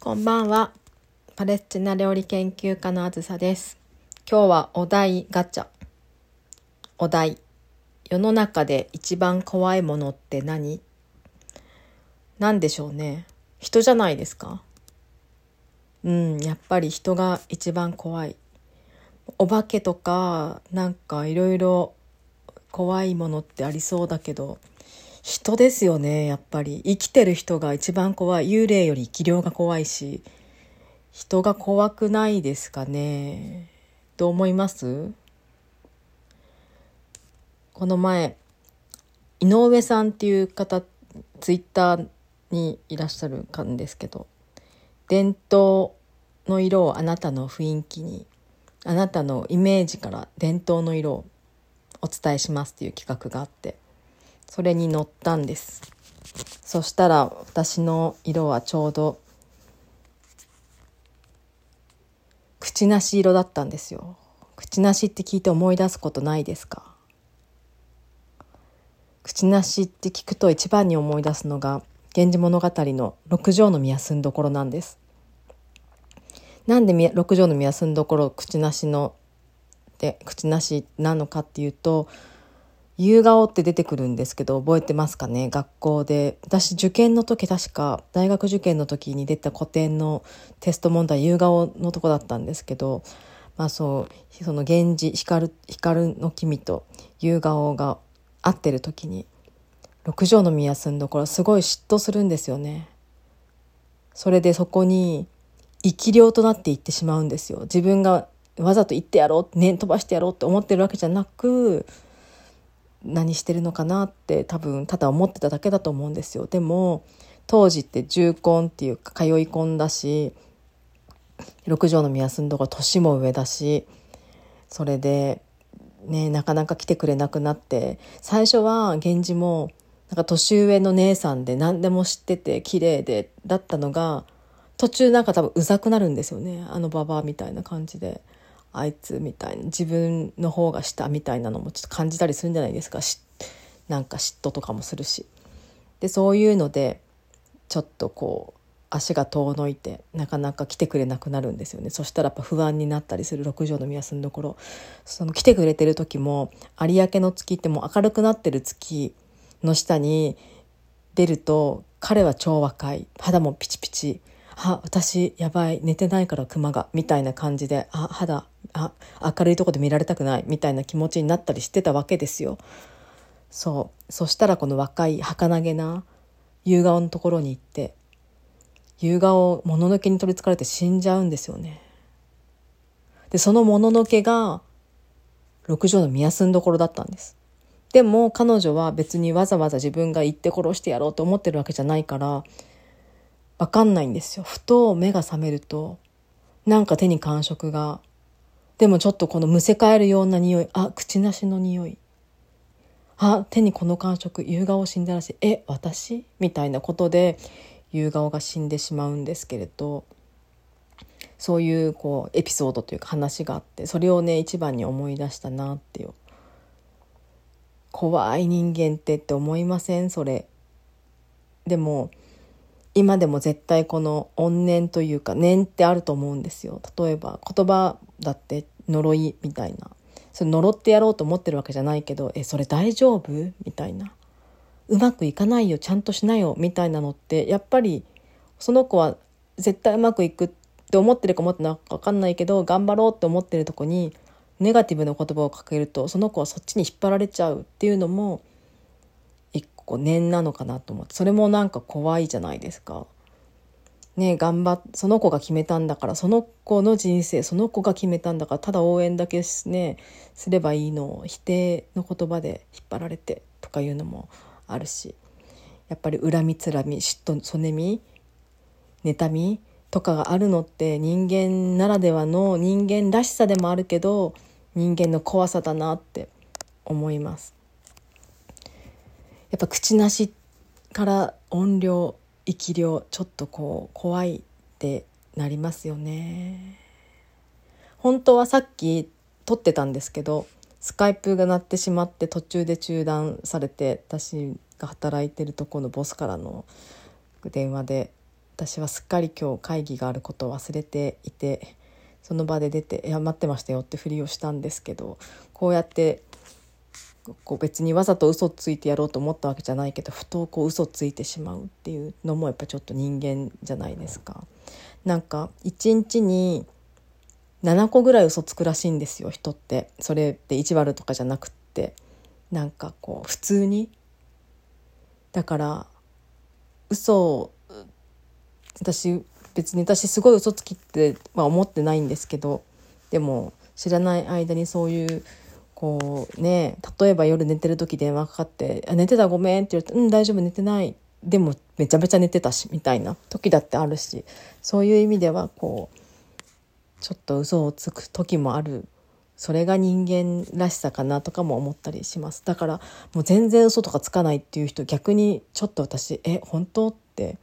こんばんは。パレスチナ料理研究家のあずさです。今日はお題ガチャ。お題。世の中で一番怖いものって何？何でしょうね。人じゃないですかうん、やっぱり人が一番怖い。お化けとか、なんかいろいろ怖いものってありそうだけど、人ですよね、やっぱり。生きてる人が一番怖い。幽霊より生き量が怖いし、人が怖くないですかね。どう思います？この前、井上さんっていう方、ツイッターにいらっしゃるんですけど、伝統の色をあなたの雰囲気に、あなたのイメージから伝統の色をお伝えしますっていう企画があって、それに乗ったんです。そしたら私の色はちょうど口なし色だったんですよ。口なしって聞いて思い出すことないですか？口なしって聞くと一番に思い出すのが「源氏物語」の六条の宮住所なんです。なんで六条の宮住所口なしので口なしなのかっていうと夕顔って出てくるんですけど覚えてますかね？学校で私受験の時確か大学受験の時に出た古典のテスト問題夕顔のとこだったんですけどまあそうその源氏光光の君と夕顔が会ってる時に六条の宮住んどころすごい嫉妬するんですよね。それでそこに生き量となっていってしまうんですよ。自分がわざと言ってやろう念飛ばしてやろうって思ってるわけじゃなく何してるのかなって多分ただ思ってただけだと思うんですよでも当時って重婚っていうか通い込んだし六条の宮住んどこ年も上だしそれでねなかなか来てくれなくなって最初は源氏もなんか年上の姉さんで何でも知ってて綺麗でだったのが途中なんか多分うざくなるんですよねあのババアみたいな感じで。あいつみたいな自分の方が下みたいなのもちょっと感じたりするんじゃないですか。なんか嫉妬とかもするし。でそういうのでちょっとこう足が遠のいてなかなか来てくれなくなるんですよね。そしたらやっぱ不安になったりする六条の宮住どころ。その来てくれてる時も有明の月ってもう明るくなってる月の下に出ると彼は超若い。肌もピチピチ。あ私やばい。寝てないからクマが。みたいな感じで。あ肌あ明るいとこで見られたくないみたいな気持ちになったりしてたわけですよ。そうそしたらこの若い儚げな夕顔のところに行って夕顔もののけに取りつかれて死んじゃうんですよね。でそのもののけが六条の宮住所だったんです。でも彼女は別にわざわざ自分が行って殺してやろうと思ってるわけじゃないからわかんないんですよ。ふと目が覚めると、なんか手に感触が、でもちょっとこのむせ返るような匂い、あ、口なしの匂い。あ、手にこの感触、夕顔死んだらしい。え、私？みたいなことで、夕顔が死んでしまうんですけれど、そういうこうエピソードというか話があって、それをね、一番に思い出したなっていう。怖い人間ってって思いません？それ。でも、今でも絶対この怨念というか念ってあると思うんですよ。例えば言葉だって呪いみたいな。それ呪ってやろうと思ってるわけじゃないけどえそれ大丈夫？みたいな。うまくいかないよちゃんとしなよみたいなのってやっぱりその子は絶対うまくいくって思ってるか思ってないか分かんないけど頑張ろうって思ってるとこにネガティブな言葉をかけるとその子はそっちに引っ張られちゃうっていうのもこう念なのかなと思ってそれもなんか怖いじゃないですか。ね頑張っその子が決めたんだからその子の人生その子が決めたんだからただ応援だけねすればいいのを否定の言葉で引っ張られてとかいうのもあるしやっぱり恨みつらみ嫉妬そねみ妬みとかがあるのって人間ならではの人間らしさでもあるけど人間の怖さだなって思います。やっぱ口なしから音量生き量ちょっとこう怖いってなりますよね。本当はさっき撮ってたんですけどスカイプが鳴ってしまって途中で中断されて私が働いてるとこのボスからの電話で私はすっかり今日会議があることを忘れていてその場で出て「いや待ってましたよ」ってふりをしたんですけどこうやってこう別にわざと嘘ついてやろうと思ったわけじゃないけどふとこう嘘ついてしまうっていうのもやっぱちょっと人間じゃないですか。なんか一日に7個ぐらい嘘つくらしいんですよ人って。それって意地悪とかじゃなくって。なんかこう普通に。だから嘘を私別に私すごい嘘つきっては思ってないんですけどでも知らない間にそういうこうね例えば夜寝てる時電話かかって「あ寝てた？ごめん」って言うと「うん大丈夫寝てない」でもめちゃめちゃ寝てたしみたいな。時だってあるし。そういう意味ではこうちょっと嘘をつく時もある。それが人間らしさかなとかも思ったりします。だからもう全然嘘とかつかないっていう人逆にちょっと私え本当？って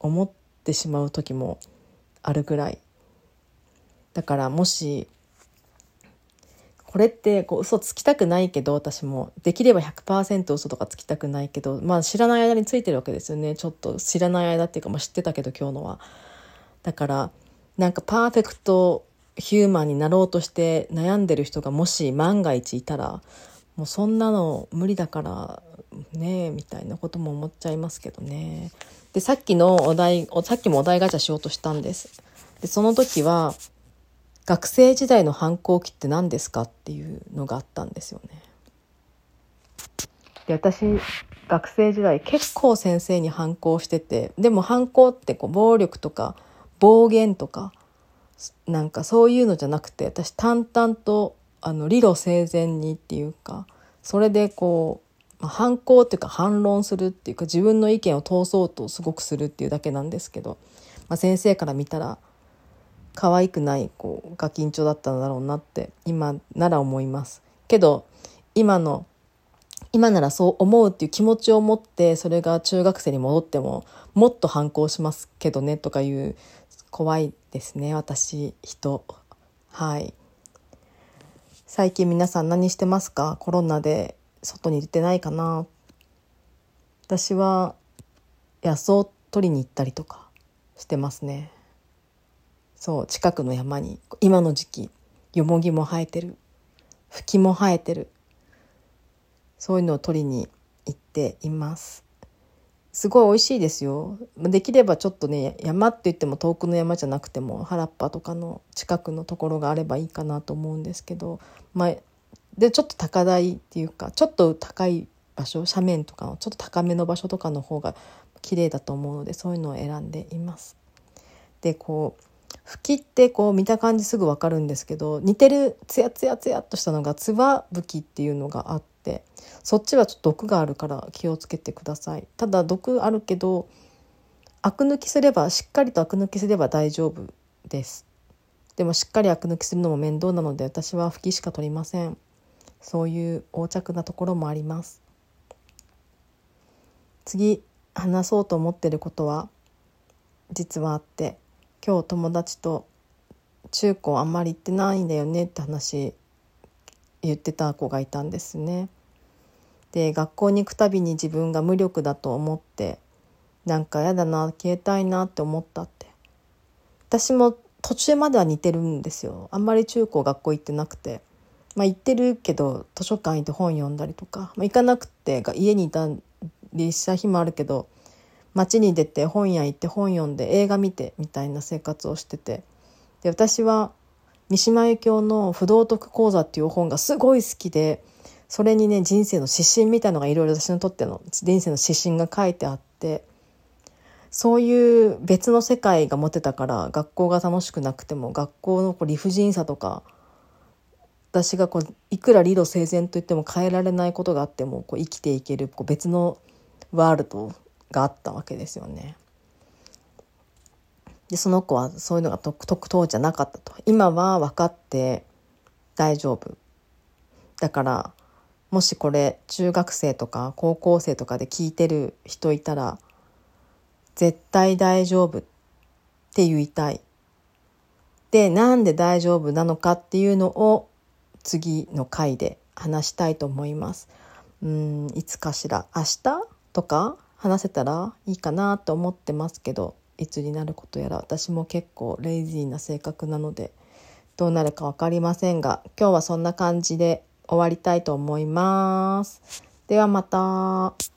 思ってしまう時もあるぐらい。だからもしこれってこう嘘つきたくないけど私もできれば100%嘘とかつきたくないけどまあ知らない間についてるわけですよねちょっと知らない間っていうか、まあ、知ってたけど今日のは。だからなんかパーフェクトヒューマンになろうとして悩んでる人がもし万が一いたらもうそんなの無理だからねみたいなことも思っちゃいますけどね。でさっきのお題さっきもお題ガチャしようとしたんです。でその時は学生時代の反抗期って何ですかっていうのがあったんですよね。で私学生時代結構先生に反抗しててでも反抗ってこう暴力とか暴言とかなんかそういうのじゃなくて私淡々とあの理路整然にっていうかそれでこう、ま、反抗っていうか反論するっていうか自分の意見を通そうとすごくするっていうだけなんですけど、まあ、先生から見たら可愛くないこうガキンチョだったんだろうなって今なら思います。けど今の今ならそう思うっていう気持ちを持ってそれが中学生に戻ってももっと反抗しますけどねとかいう怖いですね私人。はい。最近皆さん何してますか？コロナで外に出てないかな？私は野草取りに行ったりとかしてますね。そう近くの山に今の時期よもぎも生えてるフキも生えてるそういうのを取りに行っていますすごい美味しいですよできればちょっとね山って言っても遠くの山じゃなくても原っぱとかの近くのところがあればいいかなと思うんですけどまあでちょっと高台っていうかちょっと高い場所斜面とかのちょっと高めの場所とかの方が綺麗だと思うのでそういうのを選んでいます。でこう吹きってこう見た感じすぐ分かるんですけど似てるツヤツヤツヤっとしたのがつば吹きっていうのがあってそっちはちょっと毒があるから気をつけてください。ただ毒あるけどアク抜きすればしっかりとアク抜きすれば大丈夫です。でもしっかりアク抜きするのも面倒なので私は吹きしか取りません。そういう横着なところもあります。次話そうと思ってることは実はあって。今日友達と中高あんまり行ってないんだよねって話言ってた子がいたんですね。で学校に行くたびに自分が無力だと思ってなんかやだな消えたいなって思ったって。私も途中までは似てるんですよ。あんまり中高学校行ってなくて。まあ行ってるけど図書館行って本読んだりとか、まあ、行かなくて家にいたりした日もあるけど街に出て本屋行って本読んで映画見てみたいな生活をしてて。で私は三島由紀夫の「不道徳講座」っていう本がすごい好きでそれにね人生の指針みたいのがいろいろ私にとっての人生の指針が書いてあってそういう別の世界が持てたから学校が楽しくなくても学校のこう理不尽さとか私がこういくら理路整然と言っても変えられないことがあってもこう生きていけるこう別のワールドがあったわけですよね。でその子はそういうのが特当じゃなかったと。今は分かって大丈夫。だからもしこれ中学生とか高校生とかで聞いてる人いたら絶対大丈夫って言いたい。でなんで大丈夫なのかっていうのを次の回で話したいと思います。うんいつかしら。明日とか話せたらいいかなと思ってますけどいつになることやら私も結構レイジーな性格なのでどうなるか分かりませんが今日はそんな感じで終わりたいと思います。ではまた。